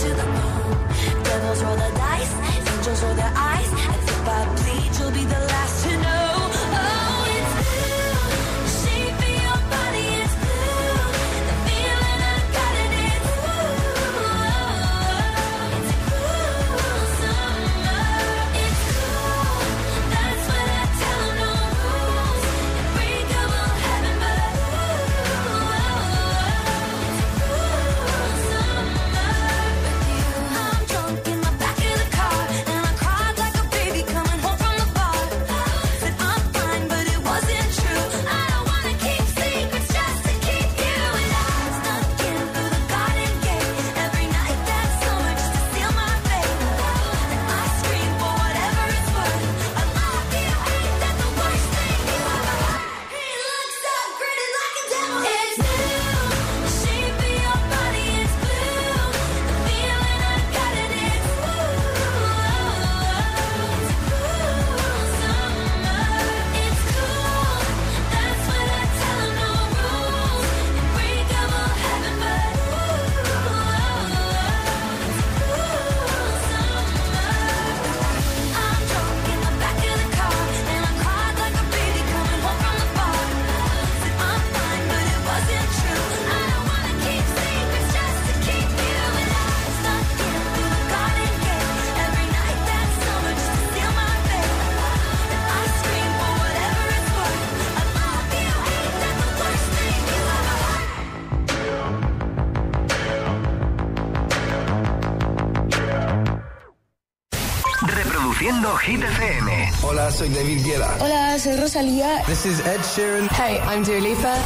to the moon. Devils roll the dice, angels roll their eyes. I think I bleed. Soy David Guetta. Hola, soy Rosalía. This is Ed Sheeran. Hey, I'm Dua Lipa.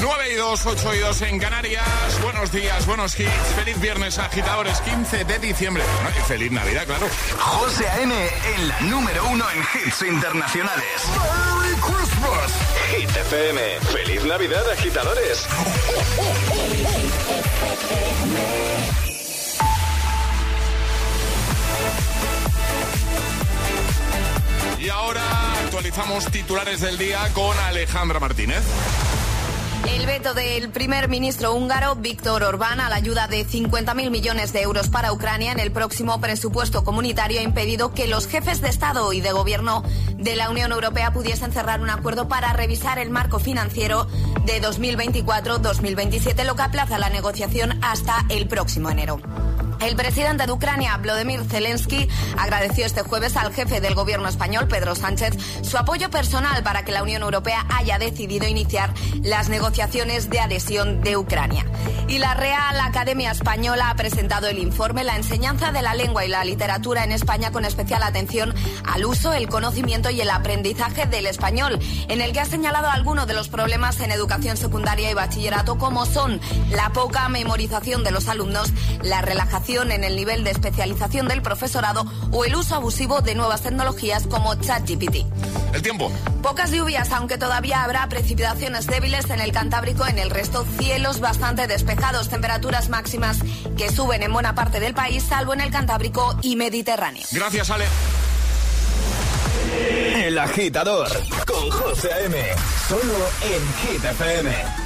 9 y 2, 8 y 2 en Canarias. Buenos días, buenos hits. Feliz viernes, agitadores. 15 de diciembre. y feliz Navidad, claro. José A.M. en la número uno en hits internacionales. ¡Merry Christmas! Hit FM. ¡Feliz Navidad, agitadores! Y ahora actualizamos titulares del día con Alejandra Martínez. El veto del primer ministro húngaro Víctor Orbán a la ayuda de 50.000 millones de euros para Ucrania en el próximo presupuesto comunitario ha impedido que los jefes de Estado y de Gobierno de la Unión Europea pudiesen cerrar un acuerdo para revisar el marco financiero de 2024-2027, lo que aplaza la negociación hasta el próximo enero. El presidente de Ucrania, Vladimir Zelensky, agradeció este jueves al jefe del gobierno español, Pedro Sánchez, su apoyo personal para que la Unión Europea haya decidido iniciar las negociaciones de adhesión de Ucrania. Y la Real Academia Española ha presentado el informe La enseñanza de la lengua y la literatura en España con especial atención al uso, el conocimiento y el aprendizaje del español, en el que ha señalado algunos de los problemas en educación secundaria y bachillerato como son la poca memorización de los alumnos, la relajación en el nivel de especialización del profesorado o el uso abusivo de nuevas tecnologías como ChatGPT. El tiempo. Pocas lluvias, aunque todavía habrá precipitaciones débiles en el Cantábrico, en el resto cielos bastante despejados, temperaturas máximas que suben en buena parte del país, salvo en el Cantábrico y Mediterráneo. Gracias, Ale. El agitador con José M. Solo en GTPM.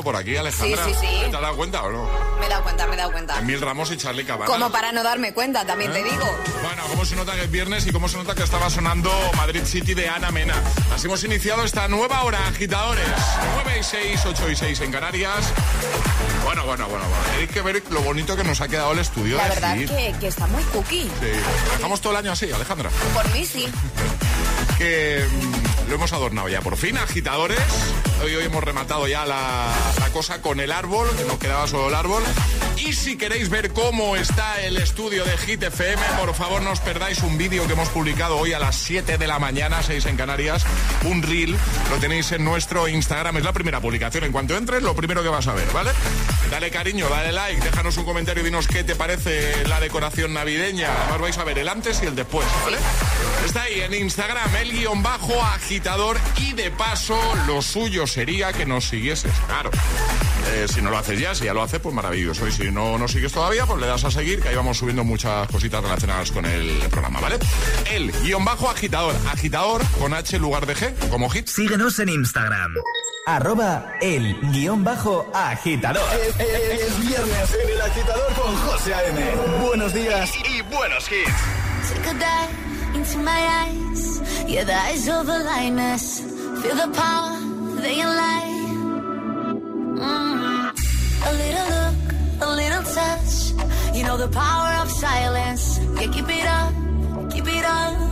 Por aquí, Alejandra. Sí, sí, sí. ¿Te has dado cuenta o no? Me he dado cuenta, me he dado cuenta. Emil Ramos y Charlie Cabana. Como para no darme cuenta, también te ¿Eh? digo. Bueno, cómo se nota que es viernes y cómo se nota que estaba sonando Madrid City de Ana Mena. Así hemos iniciado esta nueva hora, agitadores. 9 y 6, 8 y 6 en Canarias. Bueno, bueno, bueno, bueno. Hay que ver lo bonito que nos ha quedado el estudio. La verdad que, que, está muy cookie. Sí. Dejamos todo el año así, Alejandra. Por mí sí. que mm, lo hemos adornado ya. Por fin, agitadores. Hoy, hoy hemos rematado ya la, cosa con el árbol, que nos quedaba solo el árbol. Y si queréis ver cómo está el estudio de Hit FM, por favor no os perdáis un vídeo que hemos publicado hoy a las 7 de la mañana, 6 en Canarias, un reel, lo tenéis en nuestro Instagram, es la primera publicación, en cuanto entres, lo primero que vas a ver, ¿vale? Dale cariño, dale like, déjanos un comentario y dinos qué te parece la decoración navideña, además vais a ver el antes y el después, ¿vale? Está ahí en Instagram, el guion bajo agitador y de paso lo suyo sería que nos siguieses, claro. Eh, si no lo haces ya, si ya lo haces, pues maravilloso. Y si no nos sigues todavía, pues le das a seguir, que ahí vamos subiendo muchas cositas relacionadas con el programa, ¿vale? El guion bajo agitador. Agitador con H lugar de G, como hit. Síguenos en Instagram. Arroba el guion bajo agitador. Es, viernes en el agitador con José A.M. Buenos días y, buenos hits. into my eyes. Yeah, the eyes of a lioness. Feel the power, they light. Mm. A little look, a little touch. You know the power of silence. Yeah, keep it up, keep it up.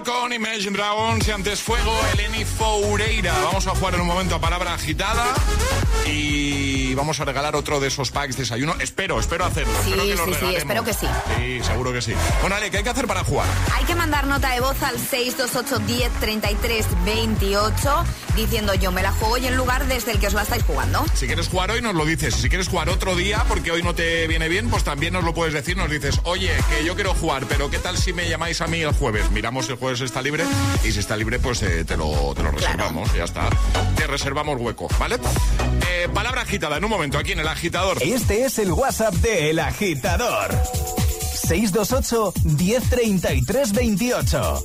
Con Imagine Dragons y antes Fuego, Eleni Foureira. Vamos a jugar en un momento a palabra agitada y vamos a regalar otro de esos packs de desayuno. Espero, espero hacerlo. Sí, espero que lo sí, sí, espero que sí. Sí, seguro que sí. Bueno, Ale, ¿qué hay que hacer para jugar? Hay que mandar nota de voz al 628 10 33 28 diciendo yo me la juego y el lugar desde el que os la estáis jugando. Si quieres jugar hoy, nos lo dices. Si quieres jugar otro día, porque hoy no te viene bien, pues también nos lo puedes decir. Nos dices, oye, que yo quiero jugar, pero ¿qué tal si me llamáis a mí el jueves? Miramos si el jueves está libre y si está libre, pues eh, te, lo, te lo reservamos. Ya está. Te reservamos hueco, ¿vale? Eh, palabra agitada en un momento aquí en el agitador. Este es el WhatsApp de El Agitador. 628 1033 28.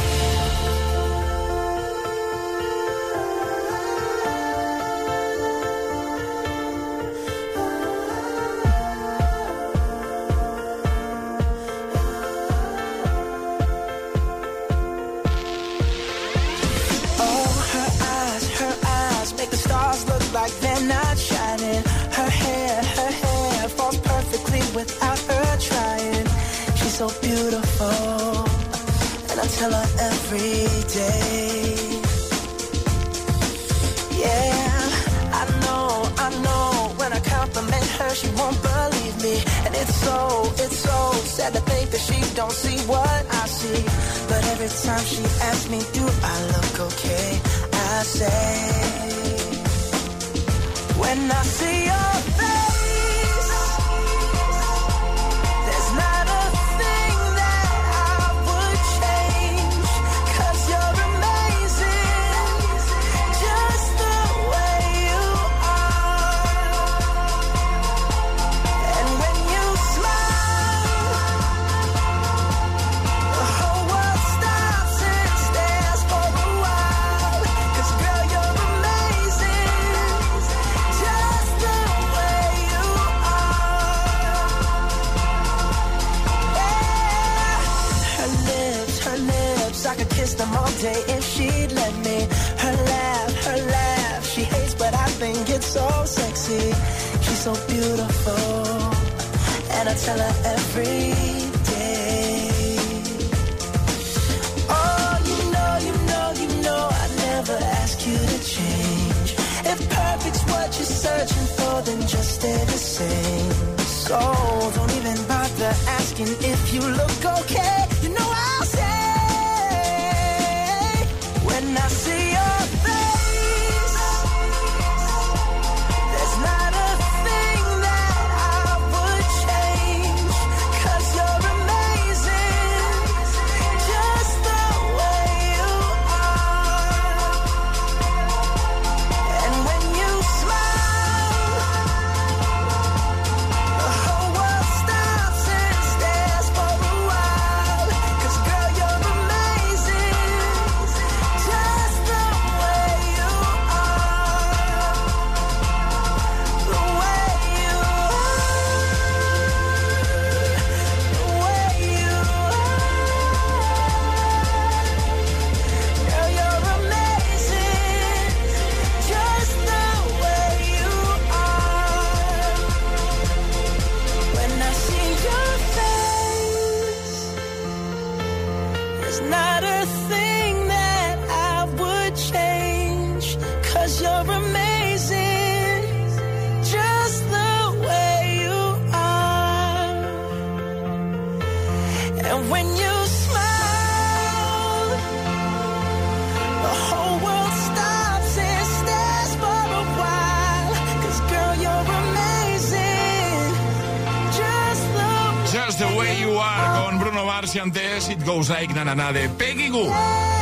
Goes Like Na de Peggy Goo.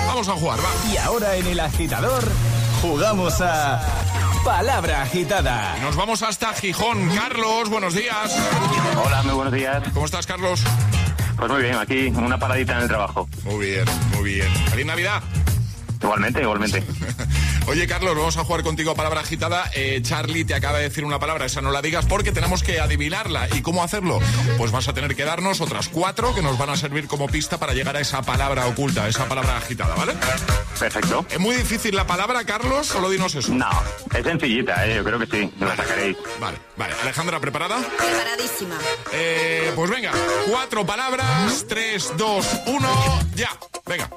Vamos a jugar, va. Y ahora en el agitador jugamos a Palabra Agitada. Nos vamos hasta Gijón. Carlos, buenos días. Hola, muy buenos días. ¿Cómo estás, Carlos? Pues muy bien, aquí una paradita en el trabajo. Muy bien, muy bien. ¡Feliz Navidad! Igualmente, igualmente. Oye, Carlos, vamos a jugar contigo a palabra agitada. Eh, Charlie te acaba de decir una palabra, esa no la digas porque tenemos que adivinarla. ¿Y cómo hacerlo? Pues vas a tener que darnos otras cuatro que nos van a servir como pista para llegar a esa palabra oculta, esa palabra agitada, ¿vale? Perfecto. ¿Es muy difícil la palabra, Carlos? Solo dinos eso. No, es sencillita, ¿eh? yo creo que sí, me la sacaréis. Vale, vale. Alejandra, ¿preparada? Preparadísima. Eh, pues venga, cuatro palabras, tres, dos, uno, ya. Venga.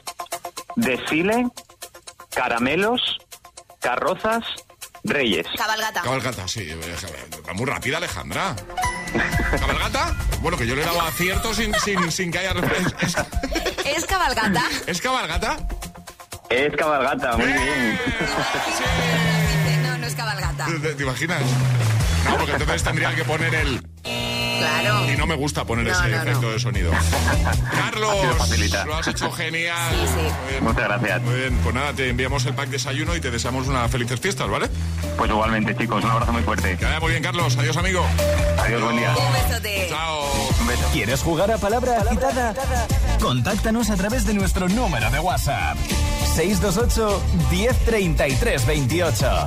Desfile, caramelos, carrozas, reyes. Cabalgata. Cabalgata, sí. Va muy rápida, Alejandra. ¿Cabalgata? Bueno, que yo le he dado acierto sin, sin, sin que haya... ¿Es, ¿Es cabalgata? ¿Es cabalgata? Es cabalgata, muy bien. No, no es cabalgata. ¿Te, te imaginas? No, porque entonces tendría que poner el... Claro. Y no me gusta poner No, ese no, no. efecto de sonido. Carlos, lo has hecho genial. Sí, sí. Muy bien. Muchas gracias. Muy bien, pues nada, te enviamos el pack desayuno y te deseamos unas felices fiestas, ¿vale? Pues igualmente, chicos, un abrazo muy fuerte. Que vaya muy bien, Carlos. Adiós, amigo. Adiós, buen día. Un besote. Chao. Un beso. ¿Quieres jugar a Palabra Agitada? Contáctanos a través de nuestro número de WhatsApp. 628 1033 28.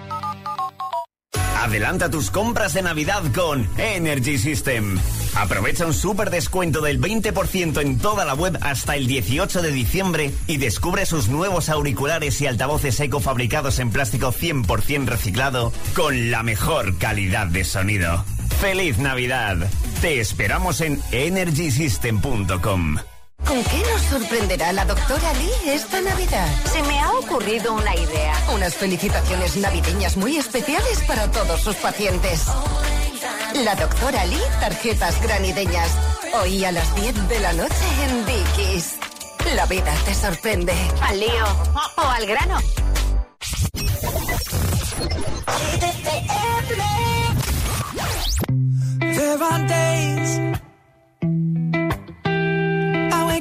Adelanta tus compras de Navidad con Energy System. Aprovecha un súper descuento del 20% en toda la web hasta el 18 de diciembre y descubre sus nuevos auriculares y altavoces eco fabricados en plástico 100% reciclado con la mejor calidad de sonido. ¡Feliz Navidad! Te esperamos en energysystem.com. ¿Con qué nos sorprenderá la doctora Lee esta Navidad? Se me ha ocurrido una idea. Unas felicitaciones navideñas muy especiales para todos sus pacientes. La doctora Lee, tarjetas granideñas. Hoy a las 10 de la noche en Dickies. La vida te sorprende. Al lío o al grano. There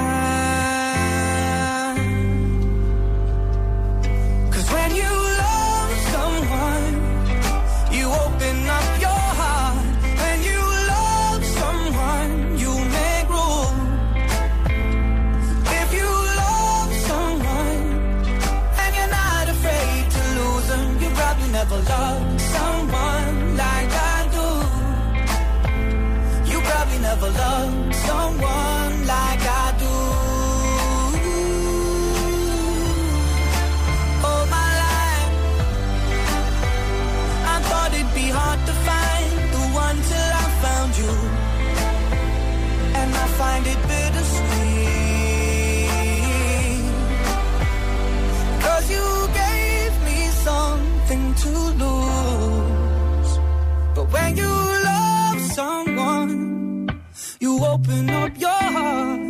fire to lose. But when you love someone, you open up your heart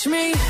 Catch me.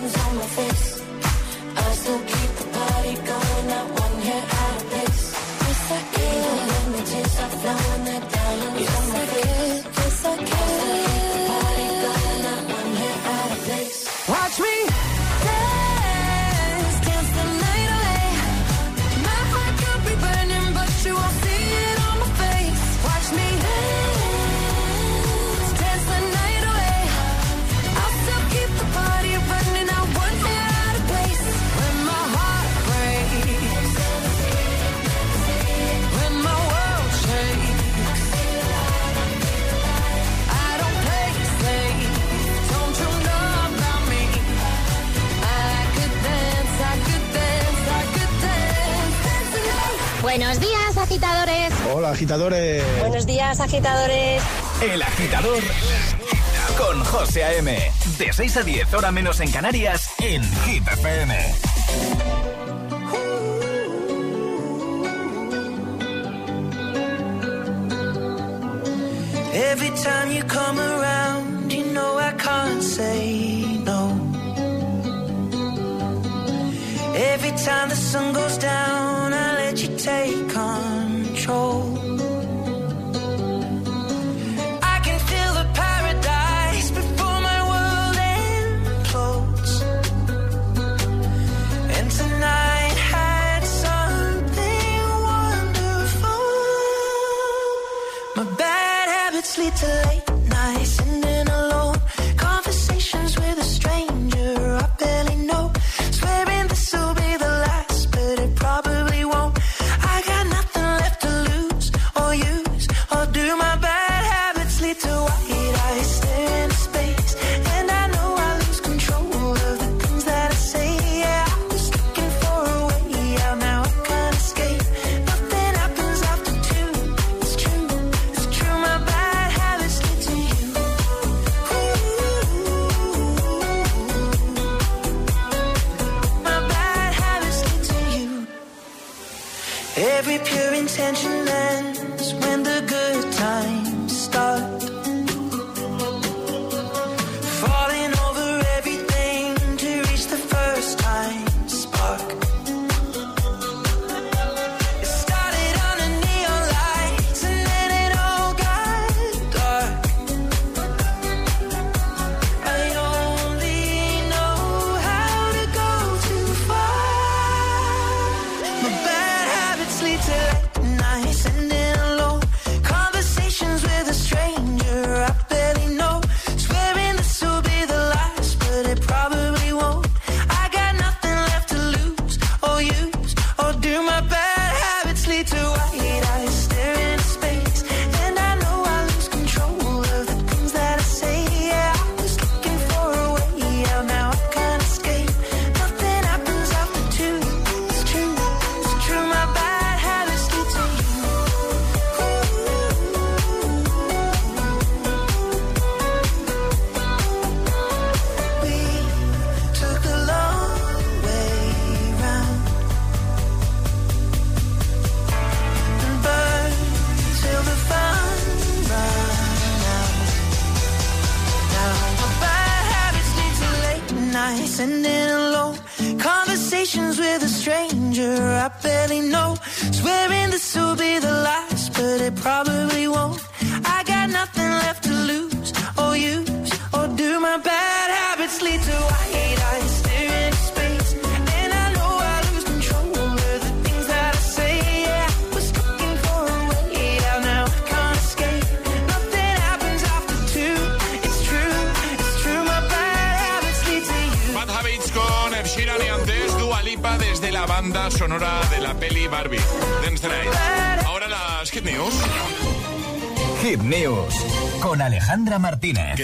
hands on my face. Agitadores. Hola, agitadores. Buenos días, agitadores. El agitador con José A.M. De 6 a 10, hora menos en Canarias, en Hit FM. Every time you come around, you know I can't say no. Every time the sun goes down, I let you take control.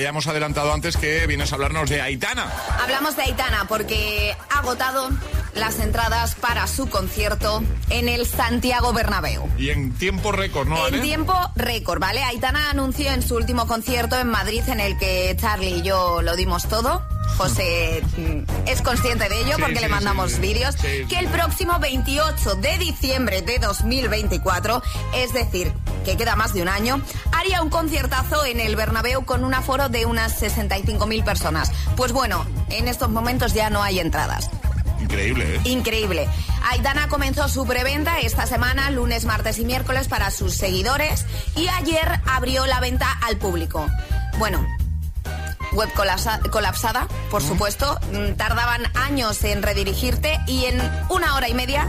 Ya hemos adelantado antes que vienes a hablarnos de Aitana. Hablamos de Aitana porque ha agotado las entradas para su concierto en el Santiago Bernabéu. Y en tiempo récord, ¿no, En tiempo récord, ¿vale? Aitana anunció en su último concierto en Madrid, en el que Charlie y yo lo dimos todo. José mm, es consciente de ello Sí, porque sí, le mandamos sí, vídeos. Que el próximo 28 de diciembre de 2024, es decir, que queda más de un año, haría un conciertazo en el Bernabéu con un aforo de unas 65.000 personas. Pues bueno, en estos momentos ya no hay entradas. Increíble, ¿eh? Increíble. Aitana comenzó su preventa esta semana, lunes, martes y miércoles para sus seguidores y ayer abrió la venta al público. Bueno, web colapsa- colapsada, por supuesto. Mm, Tardaban años en redirigirte y en una hora y media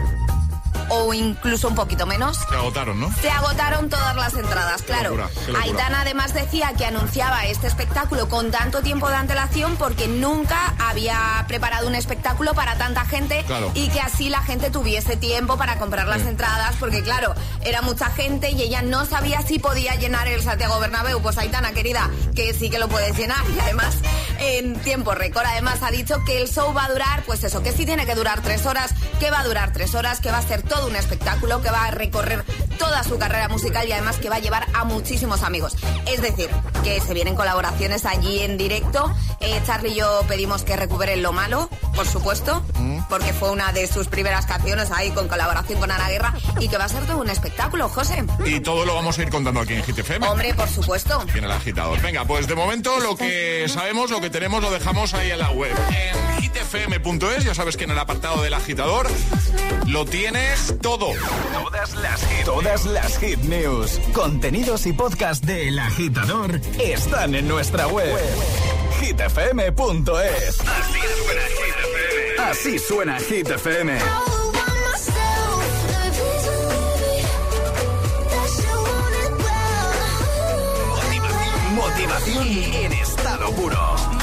o incluso un poquito menos Se agotaron, ¿no? se agotaron todas las entradas, claro. locura, qué locura. Aitana además decía que anunciaba este espectáculo con tanto tiempo de antelación porque nunca había preparado un espectáculo para tanta gente Claro. y que así la gente tuviese tiempo para comprar las entradas porque claro, era mucha gente y ella no sabía si podía llenar el Santiago Bernabéu. Pues Aitana, querida, que sí que lo puedes llenar y además en tiempo récord. Además ha dicho que el show va a durar, pues eso, que sí tiene que durar tres horas, que va a durar tres horas, que va a ser todo un espectáculo, que va a recorrer toda su carrera musical y además que va a llevar a muchísimos amigos. Es decir, que se vienen colaboraciones allí en directo. Eh, Charlie y yo pedimos que recuperen lo malo, por supuesto, mm. porque fue una de sus primeras canciones ahí con colaboración con Ana Guerra y que va a ser todo un espectáculo, José. Y todo lo vamos a ir contando aquí en GTFM. Hombre, por supuesto. Tiene el agitador. Venga, pues de momento lo que sabemos, lo que tenemos, lo dejamos ahí en la web. En hitfm.es, ya sabes que en el apartado del agitador lo tienes todo. Todas las hit, todas las hit news, contenidos y podcast del agitador están en nuestra web. hitfm.es. Así suena Hit FM. Así suena Hit FM. Motivación en estado puro.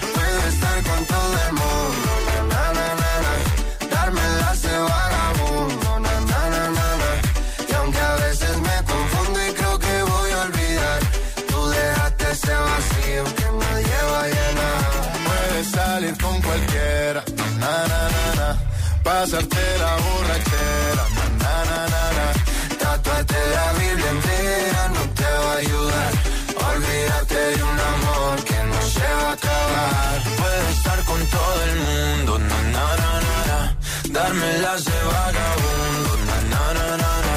Las de vagabundo, na, na, na, na, na.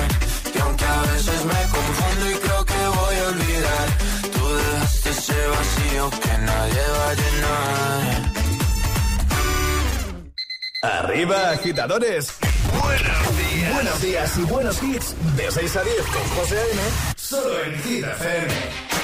y aunque a veces me confundo y creo que voy a olvidar, tú dejaste ese vacío que nadie va a llenar. Arriba, agitadores. Buenos días. Buenos días y buenos hits. De 6 a 10 con José A.M. Solo en Hit FM.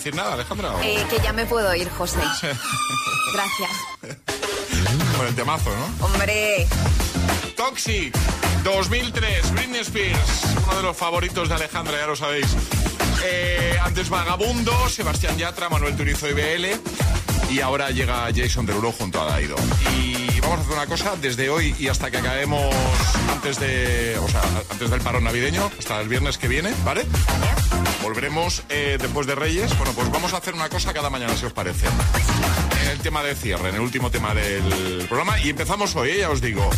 Decir nada, Alejandra? o- Eh, que ya me puedo ir, José. Gracias. Con el temazo, ¿no? Hombre. Toxic 2003, Britney Spears, uno de los favoritos de Alejandra, ya lo sabéis. Eh, antes Vagabundo, Sebastián Yatra, Manuel Turizo y BL. Y ahora llega Jason Derulo junto a Daido. Y vamos a hacer una cosa desde hoy y hasta que acabemos antes de, o sea, antes del paro navideño, hasta el viernes que viene, ¿vale? Volveremos eh, después de Reyes. Bueno, pues vamos a hacer una cosa cada mañana, si os parece. En el tema de cierre, en el último tema del programa. Y empezamos hoy, eh, ya os digo.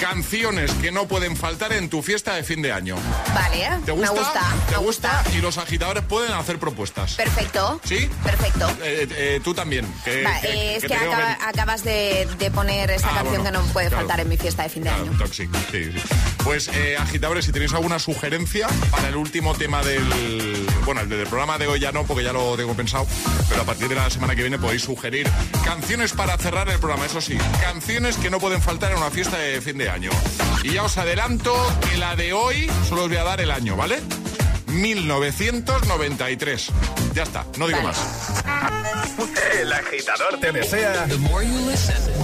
Canciones que no pueden faltar en tu fiesta de fin de año. Vale, ¿Te gusta? me gusta. ¿Te me gusta? Y los agitadores pueden hacer propuestas. Perfecto. ¿Sí? Perfecto. Eh, eh, tú también. Que, Va, que- es que acaba- acabas de, de poner esta Ah, canción bueno, que no puede claro. faltar en mi fiesta de fin de Claro, año. Toxic, sí, sí. Pues eh, agitadores, si tenéis alguna sugerencia para el último tema del. Bueno, el del programa de hoy ya no, porque ya lo tengo pensado. Pero a partir de la semana que viene podéis sugerir canciones para cerrar el programa. Eso sí, canciones que no pueden faltar en una fiesta de fin de año. Y ya os adelanto que la de hoy solo os voy a dar el año, ¿vale? 1993. Ya está, no digo más. El agitador te desea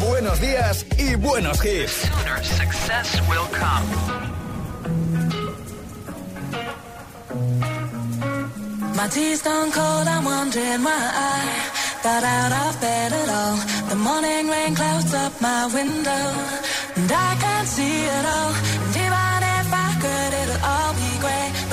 buenos días y buenos hits. success will come. My tea's gone cold, I'm wondering why I got out of bed at all. The morning rain clouds up my window, and I can't see it all.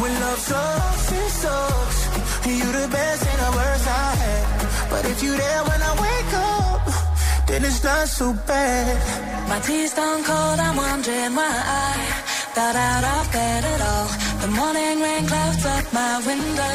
When love sucks, it sucks. You the best and the worst I had. But if you there when I wake up, then it's not so bad. My tea's gone cold, I'm wondering why I got out of bed at all. The morning rain clouds up my window,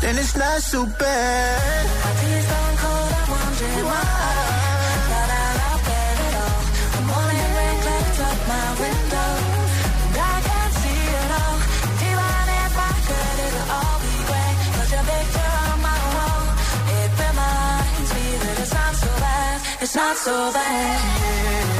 then it's not so bad. My tea's gone cold, I'm wondering why I at all. The morning rain my window, and I can't see it all. Even if I could, it'll all be your picture on my wall, it reminds me that it's not so bad, it's not so bad.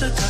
to time.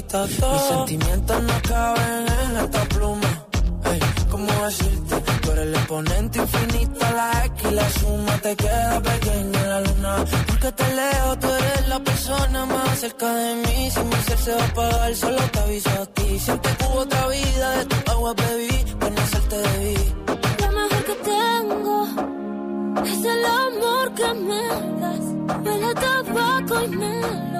Mis sentimientos no caben en esta pluma. Ey, ¿cómo decirte? Tú eres el exponente infinito, la X y la suma te queda pequeña en la luna. Porque te leo, tú eres la persona más cerca de mí. Si mi ser se va a apagar, solo te aviso a ti. Siento que hubo otra vida, de tu agua bebí, por nacerte debí. Lo mejor que tengo es el amor que me das. Huele tabaco y melón.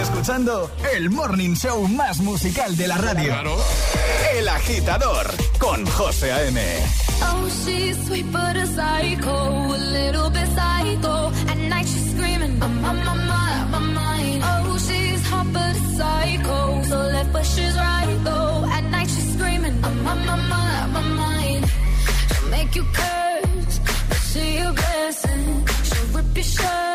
escuchando el morning show más musical de la radio. El agitador con José A.M. Oh, she's sweet but a psycho, a little bit screaming. I'm on my mind, my mind. Oh, she's hot but a psycho. So left but she's right though. At night she's screaming. I'm on my mind, my mind. She'll make you curse, but she a blessing. She'll rip your shirt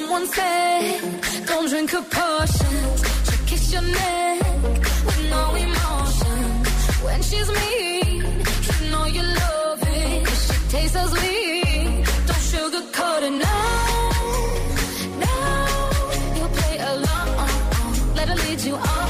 someone said, don't drink her potion. She'll kiss your neck with no emotion. When she's mean, you know you love it. 'Cause she tastes so sweet. Don't sugarcoat it, no, no. You'll play along. Let her lead you on.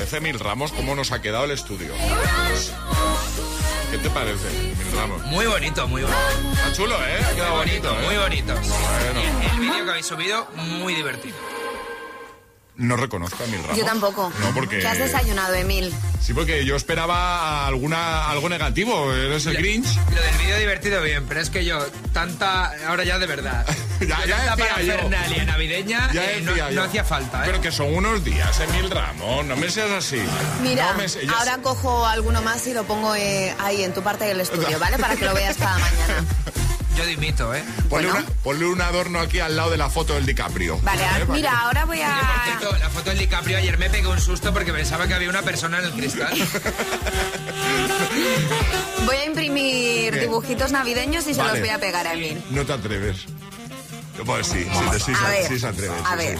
Parece, Mil Ramos, cómo nos ha quedado el estudio? ¿Qué te parece, Mil Ramos? Muy bonito, muy bonito. Está chulo, ¿eh? Ha quedado Muy bonito, bonito, ¿eh? muy bonito. Bueno. El vídeo que habéis subido, muy divertido. No reconozco a Mil Ramos. Yo tampoco. No, porque... ¿Qué has desayunado, Emil? Sí, porque yo esperaba alguna, algo negativo. Eres el Grinch. Lo del vídeo divertido bien, pero es que yo, tanta, ahora ya de verdad, Ya- ya decía yo. navideña Ya eh, no, decía no yo. hacía falta, ¿eh? Pero que son unos días, Emil Ramos. No me seas así. Mira, No me ahora cojo alguno más y lo pongo eh, ahí en tu parte del estudio, ¿vale? Para que lo veas cada mañana. Yo dimito, ¿eh? Ponle, una- ponle un adorno aquí al lado de la foto del DiCaprio. Vale. Para mira, ahora voy Oye, por a... cierto, la foto del DiCaprio ayer me pegué un susto porque pensaba que había una persona en el cristal. Voy a imprimir dibujitos navideños y se los voy a pegar a Emil. No te atreves. Pues sí, sí, sí, A sí, ver, se atreve. a ver.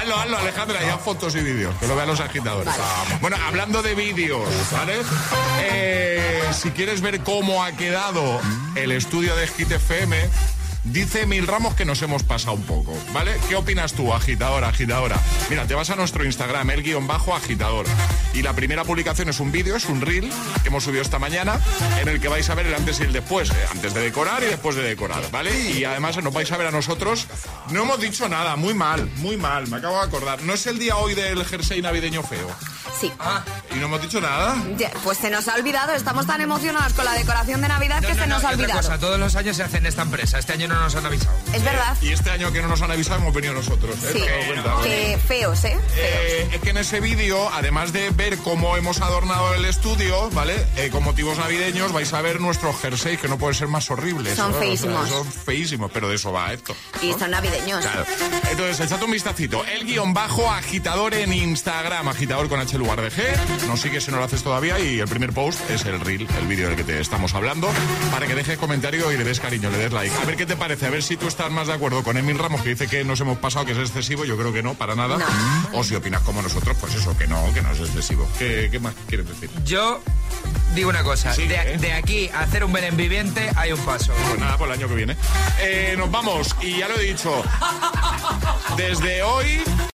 Hazlo, hazlo, Alejandra, ya fotos y vídeos, que lo vean los agitadores. Bueno, hablando de vídeos, ¿vale? Eh, si quieres ver cómo ha quedado el estudio de Hit FM, dice Mil Ramos que nos hemos pasado un poco, ¿vale? ¿Qué opinas tú, agitadora, agitadora? Mira, te vas a nuestro Instagram, el guion bajo agitador. Y la primera publicación es un vídeo, es un reel que hemos subido esta mañana, en el que vais a ver el antes y el después, eh, antes de decorar y después de decorar, ¿vale? Y además nos vais a ver a nosotros. No hemos dicho nada, muy mal, muy mal, me acabo de acordar. No es el día hoy del jersey navideño feo. Sí. ¿Y no hemos dicho nada? Ya, Pues se nos ha olvidado, estamos tan emocionados con la decoración de Navidad que se nos ha olvidado. cosa, todos los años se hace en esta empresa. Este año no nos han avisado. Es verdad. Y este año que no nos han avisado hemos venido nosotros. ¿eh? Sí, que feos, ¿eh? Eh, es que en ese vídeo, además de ver cómo hemos adornado el estudio, ¿vale? Eh, con motivos navideños, vais a ver nuestros jerseys, que no pueden ser más horribles. Son ¿no? O sea, feísimos. son feísimos, pero de eso va esto. Y son navideños. Claro. Entonces, echad un vistacito. El guion bajo agitador en Instagram, agitador con H lugar de G. Nos sigues si no lo haces todavía y el primer post es el reel, el vídeo del que te estamos hablando, para que dejes comentario y le des cariño, le des like. A ver qué te parece, a ver si tú estás más de acuerdo con Emil Ramos, que dice que nos hemos pasado, que es excesivo. Yo creo que no, para nada. O si opinas como nosotros, pues eso, que no, que no es excesivo. ¿Qué, qué más quieres decir? Yo digo una cosa, Sí, de, ¿eh? de aquí a hacer un Belén viviente hay un paso. Pues nada, por el año que viene. Eh, nos vamos, y ya lo he dicho. Desde hoy